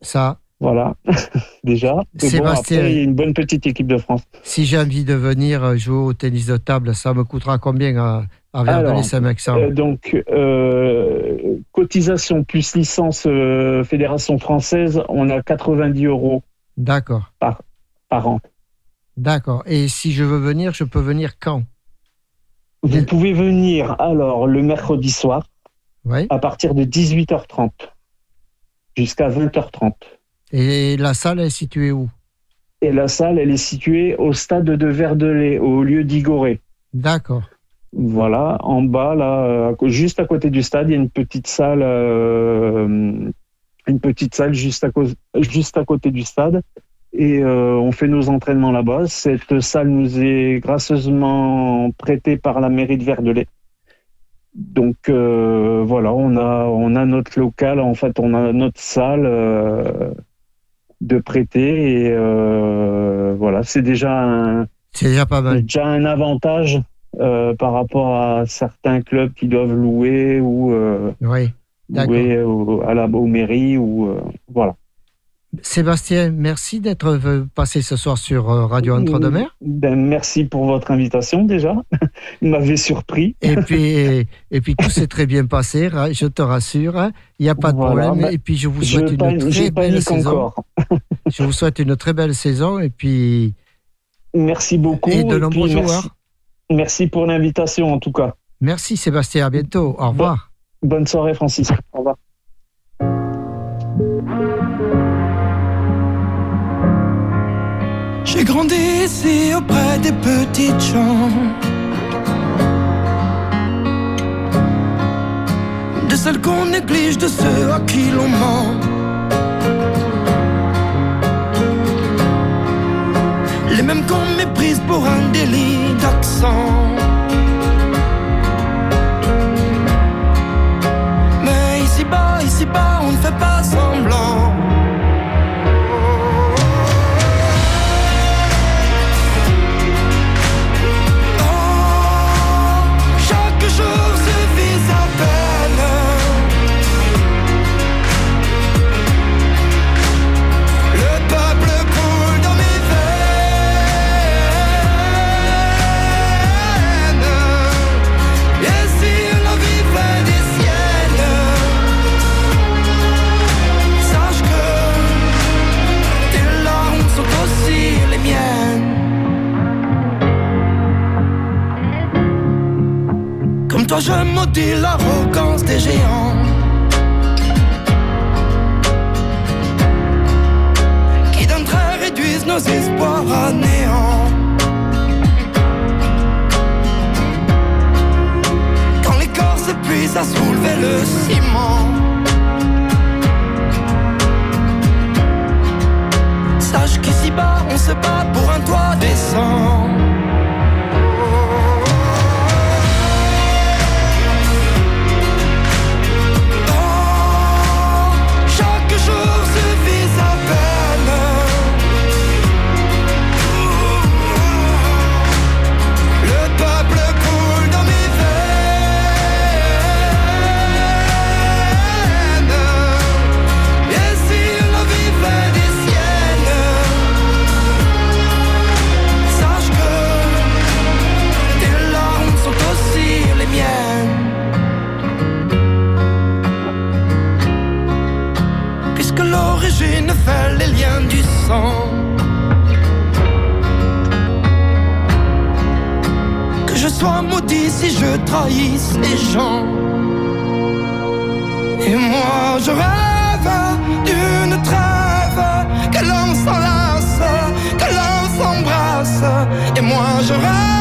ça. Voilà, déjà. Sébastien, il y a une bonne petite équipe de France. Si j'ai envie de venir euh, jouer au tennis de table, ça me coûtera combien à, à Alors, euh, Donc, euh, cotisation plus licence Fédération française, on a 90 euros. D'accord. Par, par an. D'accord. Et si je veux venir, je peux venir quand? Vous pouvez venir alors le mercredi soir, à partir de 18h30 jusqu'à 20h30. Et la salle est située où? Et la salle, elle est située au stade de Verdelais, au lieu d'Igoré. D'accord. Voilà, en bas, là, juste à côté du stade, il y a une petite salle, euh, une petite salle juste à, juste à côté du stade. Et euh, on fait nos entraînements là-bas. Cette salle nous est gracieusement prêtée par la mairie de Verdelais. Donc euh, voilà, on a on a notre local, en fait, on a notre salle de prêter. Et euh, voilà, c'est déjà un, c'est déjà pas mal. Déjà un avantage euh, par rapport à certains clubs qui doivent louer ou euh, oui, louer à la aux mairies ou voilà. Sébastien, merci d'être passé ce soir sur euh, Radio Entre-deux-Mers. Ben, merci pour votre invitation déjà. Vous m'avez surpris. Et puis, et, puis tout s'est très bien passé, je te rassure. Hein. Il n'y a pas de problème. Ben, et puis je vous souhaite une très belle saison. je vous souhaite une très belle saison et puis. Merci beaucoup. Et de nombreux joueurs. Merci, pour l'invitation en tout cas. Merci Sébastien, à bientôt. Au revoir. bonne soirée Francis. Au revoir. J'ai grandi ici auprès des petites gens. De celles qu'on néglige, de ceux à qui l'on ment. Les mêmes qu'on méprise pour un délit d'accent. Mais ici-bas, ici-bas, on ne fait pas semblant. Je maudis l'arrogance des géants. Qui d'un trait réduisent nos espoirs à néant. Quand les corps s'épuisent à soulever le ciment. Sache qu'ici-bas on se bat pour un toit décent. Si je trahisse les gens. Et moi je rêve d'une trêve, que l'on s'enlace, que l'on s'embrasse. Et moi je rêve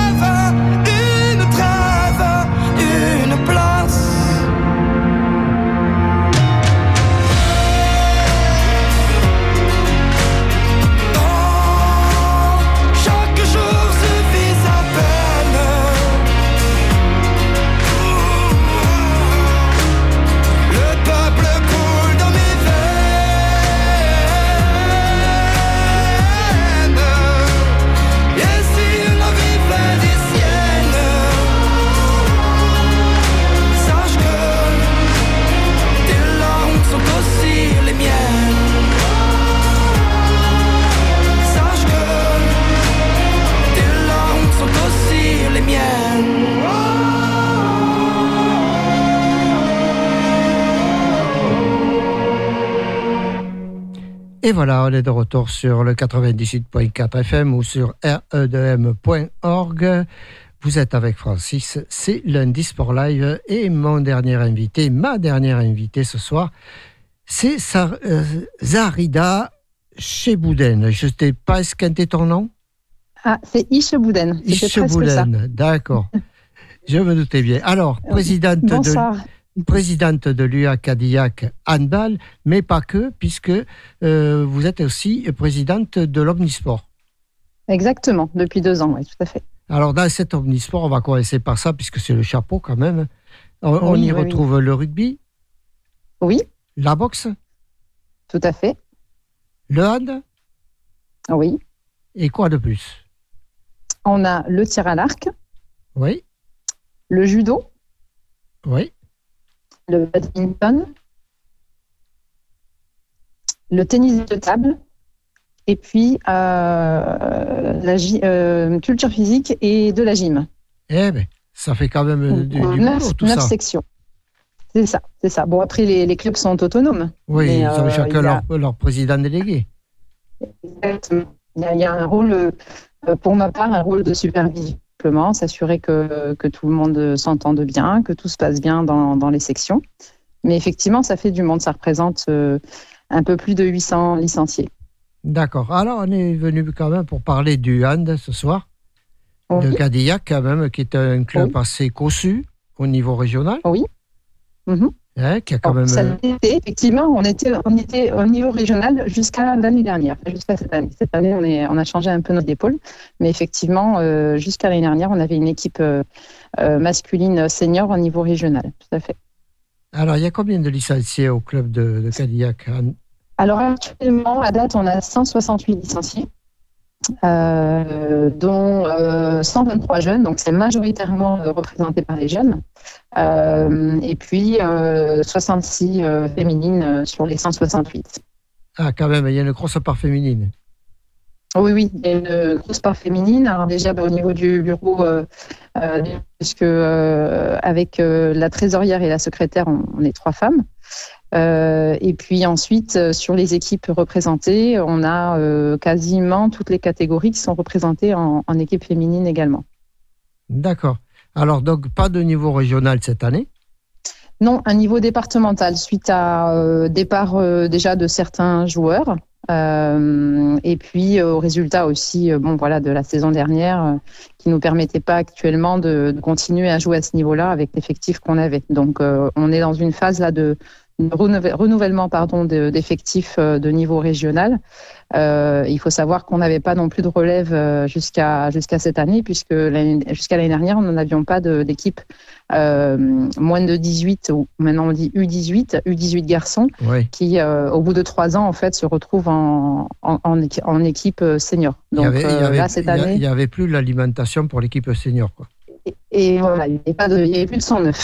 voilà, on est de retour sur le 98.4 FM ou sur re2m.org. Vous êtes avec Francis, c'est lundi Sport Live et mon dernier invité, ma dernière invitée ce soir, c'est euh, Zarida Chebouden. Je ne t'ai pas esquinté ton nom? Ah, c'est Ichebouden. Ichebouden, d'accord. Je me doutais bien. Alors, présidente de présidente de l'UA Cadillac Handball, mais pas que, puisque euh, vous êtes aussi présidente de l'Omnisport. Exactement, depuis deux ans, oui, tout à fait. Alors, dans cet Omnisport, on va commencer par ça, puisque c'est le chapeau quand même. On, y retrouve le rugby Oui. La boxe Tout à fait. Le hand Oui. Et quoi de plus? On a le tir à l'arc. Oui. Le judo. Oui le badminton, le tennis de table, et puis euh, la euh, culture physique et de la gym. Eh bien, ça fait quand même du, du neuf, tout neuf sections. C'est ça, c'est ça. Bon, après, les, clubs sont autonomes. Oui, ils ont euh, chacun leur, président délégué. Exactement. Il y, a, il y a un rôle, pour ma part, un rôle de supervision s'assurer que, que, tout le monde s'entende bien, que tout se passe bien dans, dans, les sections. Mais effectivement, ça fait du monde. Ça représente euh, un peu plus de 800 licenciés. D'accord. Alors, on est venu quand même pour parler du hand ce soir, de Cadillac quand même, qui est un club assez cossu au niveau régional. Oui. Mhm. Hein, qui a quand même... Euh, effectivement, on était, on était au niveau régional jusqu'à l'année dernière, jusqu'à cette année. Cette année, on, est, on a changé un peu notre épaule, mais effectivement, euh, jusqu'à l'année dernière, on avait une équipe euh, masculine senior au niveau régional, tout à fait. Alors, il y a combien de licenciés au club de, de Cadillac Alors, actuellement, à date, on a 168 licenciés. Euh, dont 123 euh, jeunes, donc c'est majoritairement euh, représenté par les jeunes, et puis 66 féminines sur les 168. Ah, quand même, il y a une grosse part féminine. Oui, oui, il y a une grosse part féminine. Alors déjà, bah, au niveau du bureau, puisque avec la trésorière et la secrétaire, on est trois femmes. Euh, et puis ensuite, euh, sur les équipes représentées, on a euh, quasiment toutes les catégories qui sont représentées en, équipe féminine également. D'accord. Alors, donc, pas de niveau régional cette année? Non, un niveau départemental suite à départ déjà de certains joueurs. et puis au résultat aussi bon, voilà, de la saison dernière qui nous permettait pas actuellement de, de continuer à jouer à ce niveau-là avec l'effectif qu'on avait. Donc on est dans une phase là de, renouvellement pardon d'effectifs euh, de niveau régional. Euh, il faut savoir qu'on n'avait pas non plus de relève euh, jusqu'à jusqu'à cette année puisque jusqu'à l'année dernière nous n'avions pas d'équipe moins de 18 ou maintenant on dit U18 U18 garçons qui au bout de trois ans en fait se retrouvent en en, en, équipe senior. Donc il y avait, là cette année il y avait plus l'alimentation pour l'équipe senior quoi et voilà, il n'y avait, plus de 109.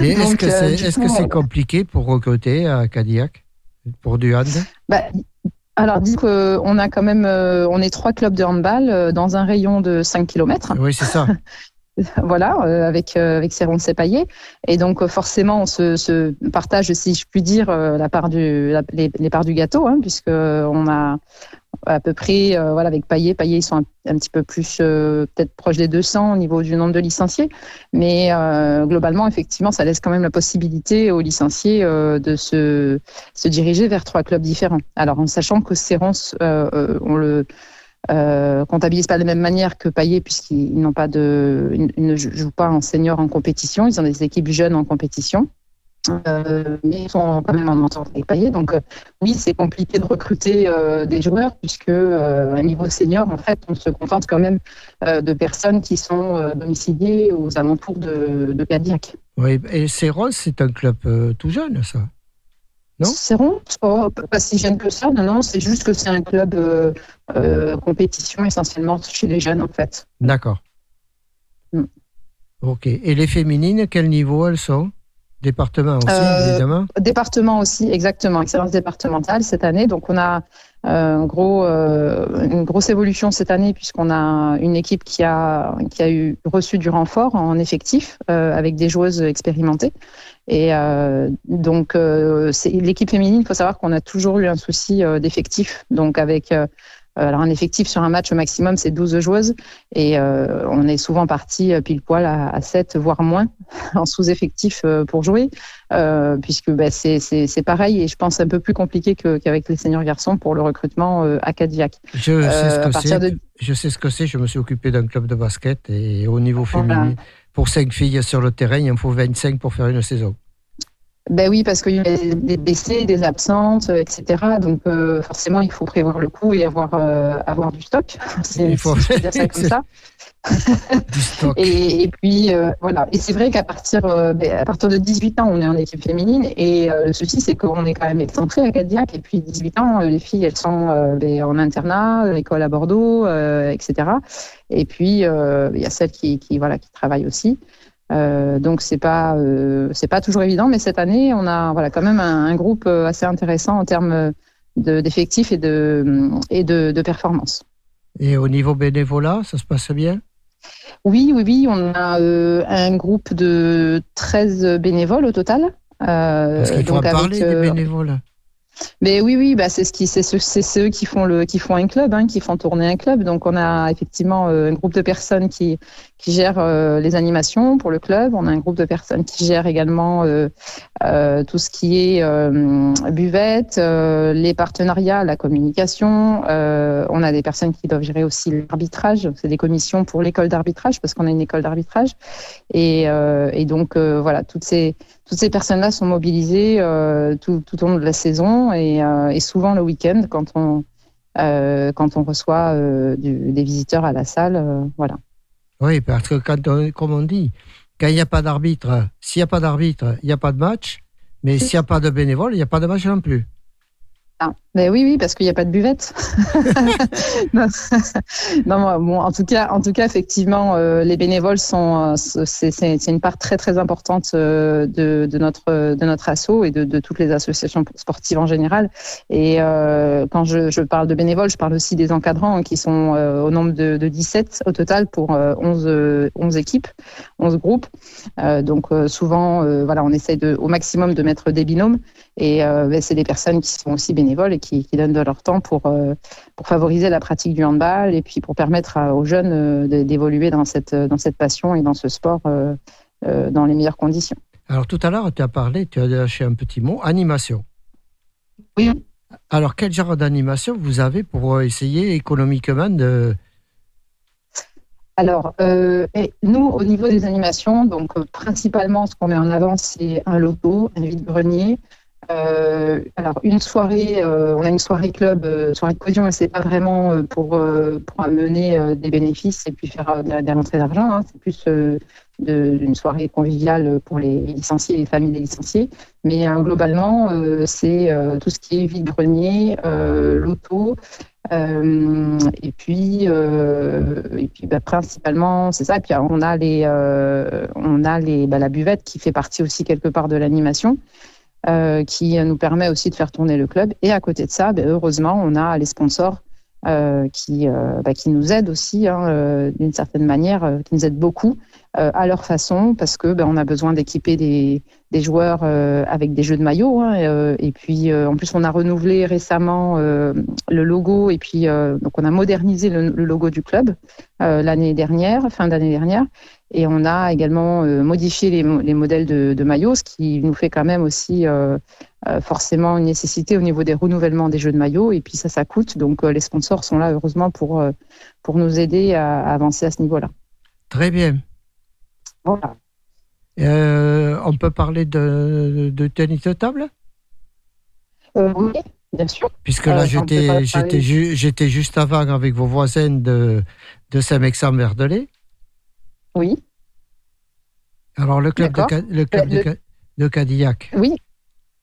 est-ce que c'est est -ce c'est compliqué pour recruter à Cadillac pour du hand bah, alors, dit qu'on a quand même, euh, on est trois clubs de handball euh, dans un rayon de 5 km. Oui, c'est ça. voilà, euh, avec avec ces ronds sépaillés. Et donc forcément, on se, partage, si je puis dire, la part du les, parts du gâteau, hein, puisque on a à peu près, euh, voilà, avec Payet. Payet, ils sont un, petit peu plus, euh, peut-être proche des 200 au niveau du nombre de licenciés. Mais euh, globalement, effectivement, ça laisse quand même la possibilité aux licenciés de se, se diriger vers trois clubs différents. Alors, en sachant que Sérance, on le comptabilise pas de la même manière que Payet puisqu'ils n'ont pas de, ne jouent pas en senior en compétition. Ils ont des équipes jeunes en compétition. Euh, mais ils sont quand même en entente avec Payet. Donc euh, oui, c'est compliqué de recruter euh, des joueurs puisque à niveau senior, en fait, on se contente quand même de personnes qui sont domiciliées aux alentours de, de Cadillac. Oui, et Serros, c'est un club tout jeune, ça non? Serron, oh, pas si jeune que ça, non, non, c'est juste que c'est un club compétition essentiellement chez les jeunes, en fait. D'accord. Mm. Ok. Et les féminines, quel niveau elles sont? Département aussi, euh, évidemment. Département aussi, exactement. Excellence départementale cette année. Donc, on a euh, gros, euh, une grosse évolution cette année puisqu'on a une équipe qui a, qui a eu reçu du renfort en effectif avec des joueuses expérimentées. Et donc, l'équipe féminine, il faut savoir qu'on a toujours eu un souci d'effectif. Donc, avec alors un effectif sur un match au maximum, c'est 12 joueuses et euh, on est souvent parti euh, pile poil à, 7, voire moins en sous-effectif pour jouer, puisque bah, c'est pareil et je pense un peu plus compliqué qu'avec les seniors garçons pour le recrutement à Cadillac. Je sais ce que c'est. Je sais ce que c'est. Je me suis occupé d'un club de basket et au niveau féminin, pour 5 filles sur le terrain, il en faut 25 pour faire une saison. Ben oui, parce qu'il y a des décès, des absences, euh, etc. Donc euh, forcément, il faut prévoir le coup et avoir, euh, avoir du stock. il faut dire ça comme ça. du stock. Et, puis voilà. Et c'est vrai qu'à partir, ben, à partir de 18 ans, on est en équipe féminine. Et le souci, c'est qu'on est quand même excentré à Cadillac. Et puis 18 ans, les filles, elles sont ben, en internat, l'école à Bordeaux, etc. Et puis il y a celles qui, qui, voilà, qui travaillent aussi. Euh, donc c'est pas euh, c'est pas toujours évident, mais cette année on a voilà quand même un, groupe euh, assez intéressant en termes d'effectifs et de et de, de performance. Et au niveau bénévolat, ça se passe bien? Oui, oui, oui, on a un groupe de 13 bénévoles au total. Parce qu'il faut en parler des bénévoles. Mais oui, oui, bah c'est ceux qui font un club, hein, qui font tourner un club. Donc on a effectivement euh, un groupe de personnes qui qui gèrent euh, les animations pour le club. On a un groupe de personnes qui gèrent également euh, tout ce qui est buvette, les partenariats, la communication. on a des personnes qui doivent gérer aussi l'arbitrage. C'est des commissions pour l'école d'arbitrage parce qu'on a une école d'arbitrage. Et donc voilà, toutes ces toutes ces personnes-là sont mobilisées euh, tout, tout, au long de la saison et, euh, et souvent le week-end quand on, euh, quand on reçoit des visiteurs à la salle. voilà. Oui, parce que quand comme on dit, quand il n'y a pas d'arbitre, s'il n'y a pas d'arbitre, il n'y a pas de match, mais s'il n'y a pas de bénévole, il n'y a pas de match non plus. Ah, mais oui, oui, parce qu'il n'y a pas de buvette. non, en tout cas, en tout cas, effectivement, euh, les bénévoles sont, euh, c'est une part très très importante euh, de, notre de notre asso et de, toutes les associations sportives en général. Et quand je, je, parle de bénévoles, je parle aussi des encadrants qui sont au nombre de, de, 17 au total pour 11 11 équipes, 11 groupes. donc souvent, voilà, on essaie de, au maximum de mettre des binômes. Et ben, c'est des personnes qui sont aussi bénévoles qui, donnent de leur temps pour, pour favoriser la pratique du handball et puis pour permettre aux jeunes d'évoluer dans cette, dans cette passion et dans ce sport dans les meilleures conditions. Alors tout à l'heure, tu as parlé, tu as lâché un petit mot, animation. Oui. Alors quel genre d'animation vous avez pour essayer économiquement de... Alors, euh, nous, au niveau des animations, donc euh, principalement, ce qu'on met en avant, c'est un logo, un vide-grenier. Euh, alors, une soirée, on a une soirée club, soirée de cohésion, mais c'est pas vraiment pour, pour amener des bénéfices et puis faire des, rentrées d'argent. Hein. c'est plus d'une soirée conviviale pour les licenciés et les familles des licenciés. Mais globalement, c'est tout ce qui est vide-grenier, loto, euh, et puis, euh, et puis bah, principalement, c'est ça. Et puis on a les, euh, on a les, bah, la buvette qui fait partie aussi quelque part de l'animation, qui nous permet aussi de faire tourner le club. Et à côté de ça, bah, heureusement, on a les sponsors qui, qui nous aident aussi hein, d'une certaine manière, qui nous aident beaucoup euh, à leur façon parce que ben, on a besoin d'équiper des, des, joueurs euh, avec des jeux de maillot. Hein, euh, et puis en plus on a renouvelé récemment le logo et puis donc on a modernisé le, logo du club l'année dernière, fin d'année dernière. Et on a également modifié les, les modèles de, de, maillots, ce qui nous fait quand même aussi forcément une nécessité au niveau des renouvellements des jeux de maillots. Et puis ça, ça coûte. Donc les sponsors sont là heureusement pour, pour nous aider à avancer à ce niveau-là. Très bien. Euh, on peut parler de, tennis de table? Euh, Oui, bien sûr. Puisque là, euh, j'étais juste avant avec vos voisins de, de Saint-Mexan-Verdelais. Oui. Alors, le club, de, le club de Cadillac. Oui,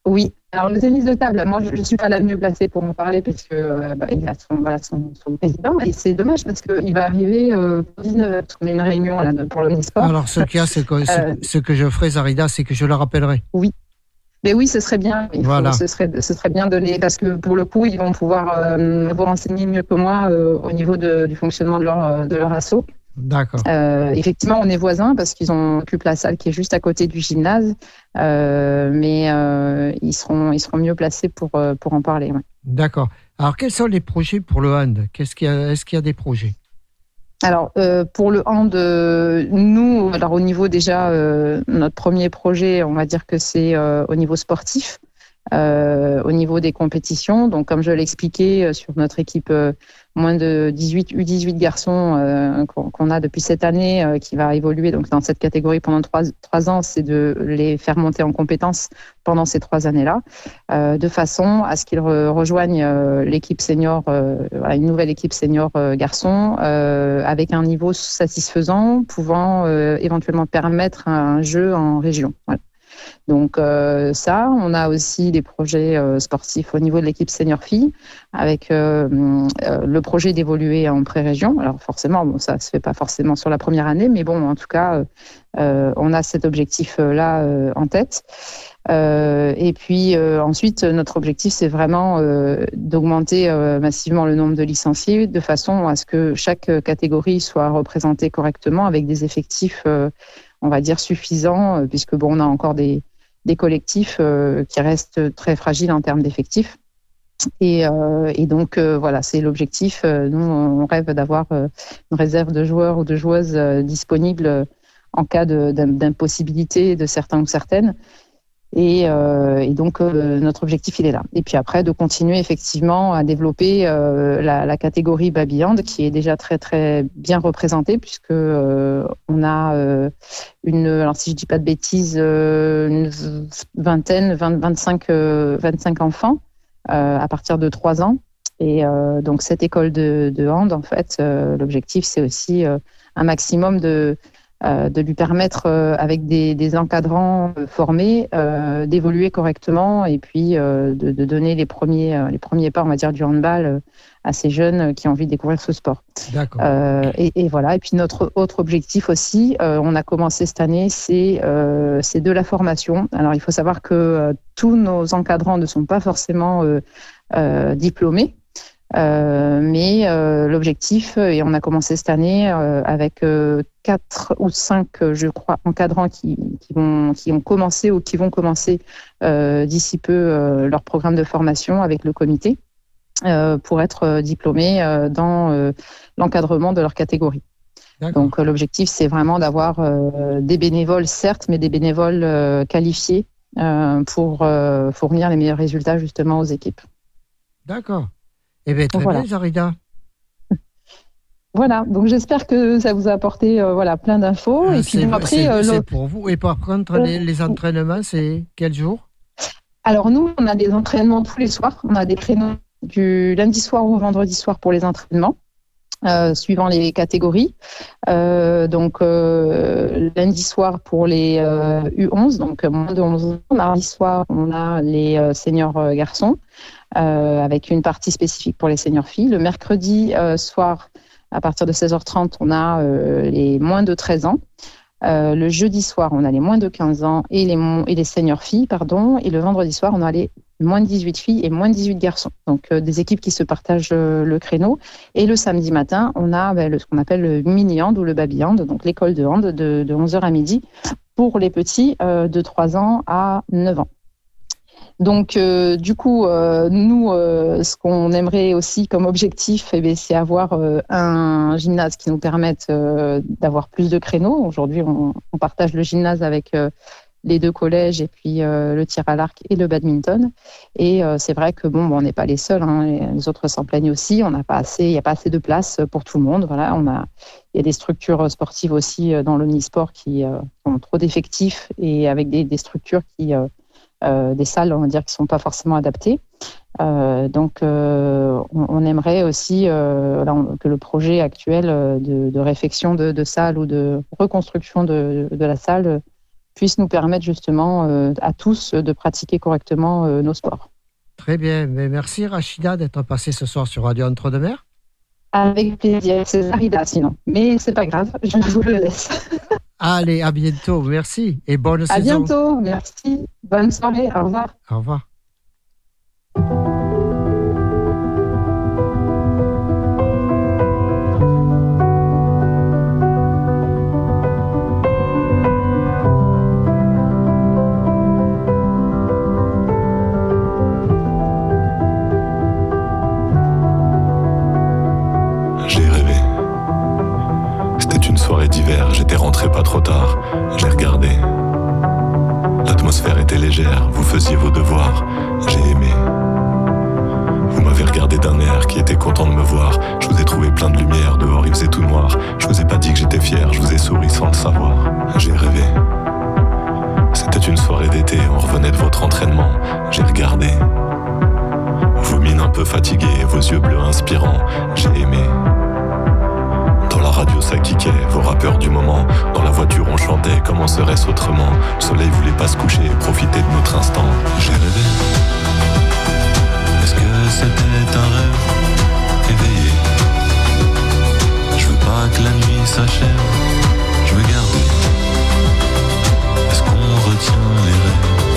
oui. Alors, le tennis de table, moi, je ne suis pas la mieux placée pour en parler parce que euh, bah, il a son, son, président et c'est dommage parce qu'il va arriver euh, pour 19h parce qu'on a une réunion là, pour le sport. Alors, ce qu'il y a, c'est que, euh, ce, que je ferai, Zarida, c'est que je le rappellerai. Oui. Mais oui, ce serait bien. voilà. ce, serait, ce serait bien les. Parce que pour le coup, ils vont pouvoir vous renseigner mieux que moi au niveau de, du fonctionnement de leur, de leur assaut. D'accord. Euh, effectivement, on est voisins parce qu'ils ont occupent la salle qui est juste à côté du gymnase, euh, mais euh, ils seront ils seront mieux placés pour pour en parler. D'accord. Alors, quels sont les projets pour le hand? Qu'est-ce qu'il est-ce qu'il y a des projets? Alors pour le hand, nous, alors au niveau déjà notre premier projet, on va dire que c'est au niveau sportif. Euh, au niveau des compétitions. Donc, comme je l'expliquais euh, sur notre équipe euh, moins de 18 U18 garçons qu'on a depuis cette année, qui va évoluer donc dans cette catégorie pendant trois, ans, c'est de les faire monter en compétences pendant ces trois années-là, de façon à ce qu'ils rejoignent l'équipe senior, une nouvelle équipe senior garçon, avec un niveau satisfaisant, pouvant éventuellement permettre un jeu en région. Voilà. Donc euh, ça, on a aussi des projets euh, sportifs au niveau de l'équipe senior fille, avec euh, le projet d'évoluer en pré-région. Alors forcément, bon, ça se fait pas forcément sur la première année, mais bon, en tout cas, on a cet objectif-là en tête. et puis ensuite, notre objectif, c'est vraiment d'augmenter massivement le nombre de licenciés de façon à ce que chaque catégorie soit représentée correctement avec des effectifs on va dire, suffisant, euh, puisque bon, on a encore des, des collectifs euh, qui restent très fragiles en termes d'effectifs. Et, euh, et, donc voilà, c'est l'objectif. Nous, on rêve d'avoir une réserve de joueurs ou de joueuses disponibles en cas d'impossibilité de certains ou certaines. Et, euh, et donc euh, notre objectif il est là. Et puis après de continuer effectivement à développer euh, la, la, catégorie Babyland qui est déjà très très bien représentée puisque on a une, alors si je dis pas de bêtises, une vingtaine, 20, 25, 25 enfants à partir de 3 ans. Et donc cette école de hand en fait, l'objectif c'est aussi un maximum de euh, de lui permettre, euh, avec des, encadrants euh, formés, d'évoluer correctement et puis de, donner les premiers, les premiers pas, on va dire, du handball à ces jeunes qui ont envie de découvrir ce sport. D'accord. Et, voilà. Et puis notre autre objectif aussi, on a commencé cette année, c'est c'est de la formation. Alors il faut savoir que tous nos encadrants ne sont pas forcément diplômés. Euh, mais euh, l'objectif, et on a commencé cette année euh, avec quatre ou cinq, je crois, encadrants qui, qui, vont, qui ont commencé ou qui vont commencer d'ici peu leur programme de formation avec le comité. pour être diplômés dans l'encadrement de leur catégorie. Donc l'objectif, c'est vraiment d'avoir des bénévoles, certes, mais des bénévoles qualifiés pour fournir les meilleurs résultats justement aux équipes. D'accord. Eh bien, très bien, Zarida. Voilà, donc j'espère que ça vous a apporté euh, voilà, plein d'infos. Ah, et puis après, euh, c'est pour vous. Et par contre, les, entraînements, c'est quel jour? Alors nous, on a des entraînements tous les soirs. On a des créneaux du lundi soir au vendredi soir pour les entraînements. Euh, suivant les catégories. donc lundi soir pour les U11, donc moins de 11 ans. Mardi soir, on a les seniors garçons, avec une partie spécifique pour les seniors filles. Le mercredi soir, à partir de 16h30, on a euh, les moins de 13 ans. Euh, le jeudi soir, on a les moins de 15 ans et les, et les seniors filles, pardon. Et le vendredi soir, on a les moins de 18 filles et moins de 18 garçons. Donc euh, des équipes qui se partagent le créneau. Et le samedi matin, on a ben, ce qu'on appelle le mini-hand ou le baby-hand, donc l'école de hand de, de 11h à midi pour les petits de 3 ans à 9 ans. Donc, euh, du coup, euh, nous, euh, ce qu'on aimerait aussi comme objectif, eh c'est avoir un gymnase qui nous permette d'avoir plus de créneaux. Aujourd'hui, on, partage le gymnase avec les deux collèges et puis le tir à l'arc et le badminton. Et c'est vrai que bon, on n'est pas les seuls. Hein, les autres s'en plaignent aussi. On n'a pas assez, il n'y a pas assez de place pour tout le monde. Voilà, on a, il y a des structures sportives aussi dans l'omnisport qui ont trop d'effectifs et avec des, des structures qui euh, des salles, on va dire, qui sont pas forcément adaptées. Euh, donc, euh, on, aimerait aussi que le projet actuel de, réfection de, salle ou de reconstruction de, la salle puisse nous permettre justement à tous de pratiquer correctement nos sports. Très bien, mais merci Rachida d'être passée ce soir sur Radio Entre-deux-Mers. Avec plaisir, c'est Zarida sinon. Mais c'est pas grave, je vous le laisse. Allez, à bientôt, merci et bonne saison. À bientôt, merci. Bonne soirée, au revoir. Au revoir. Vous faisiez vos devoirs, j'ai aimé. Vous m'avez regardé d'un air qui était content de me voir. Je vous ai trouvé plein de lumière, dehors il faisait tout noir. Je vous ai pas dit que j'étais fier, je vous ai souri sans le savoir. J'ai rêvé. C'était une soirée d'été, on revenait de votre entraînement. J'ai regardé. Vos mines un peu fatiguées, vos yeux bleus inspirants. J'ai aimé radio ça vos rappeurs du moment. Dans la voiture on chantait, comment serait-ce autrement? Le soleil voulait pas se coucher, profiter de notre instant. J'ai rêvé. Est-ce que c'était un rêve? Éveillé Je veux pas que la nuit s'achève, je veux garder. Est-ce qu'on retient les rêves?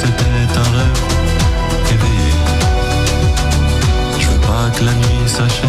C'était un rêve éveillé. Je veux pas que la nuit s'achève,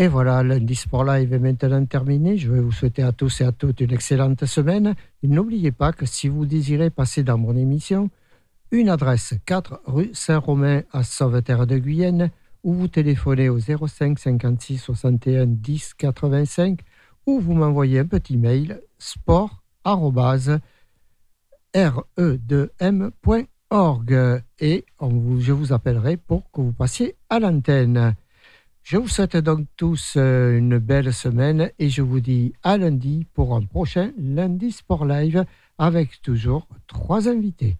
Et voilà, lundi Sport Live est maintenant terminé. Je vais vous souhaiter à tous et à toutes une excellente semaine. N'oubliez pas que si vous désirez passer dans mon émission, une adresse 4 rue Saint-Romain à Sauveterre de Guyenne ou vous téléphonez au 05 56 61 10 85 ou vous m'envoyez un petit mail sport re2m.org et je vous appellerai pour que vous passiez à l'antenne. Je vous souhaite donc tous euh, une belle semaine et je vous dis à lundi pour un prochain lundi Sport Live avec toujours trois invités.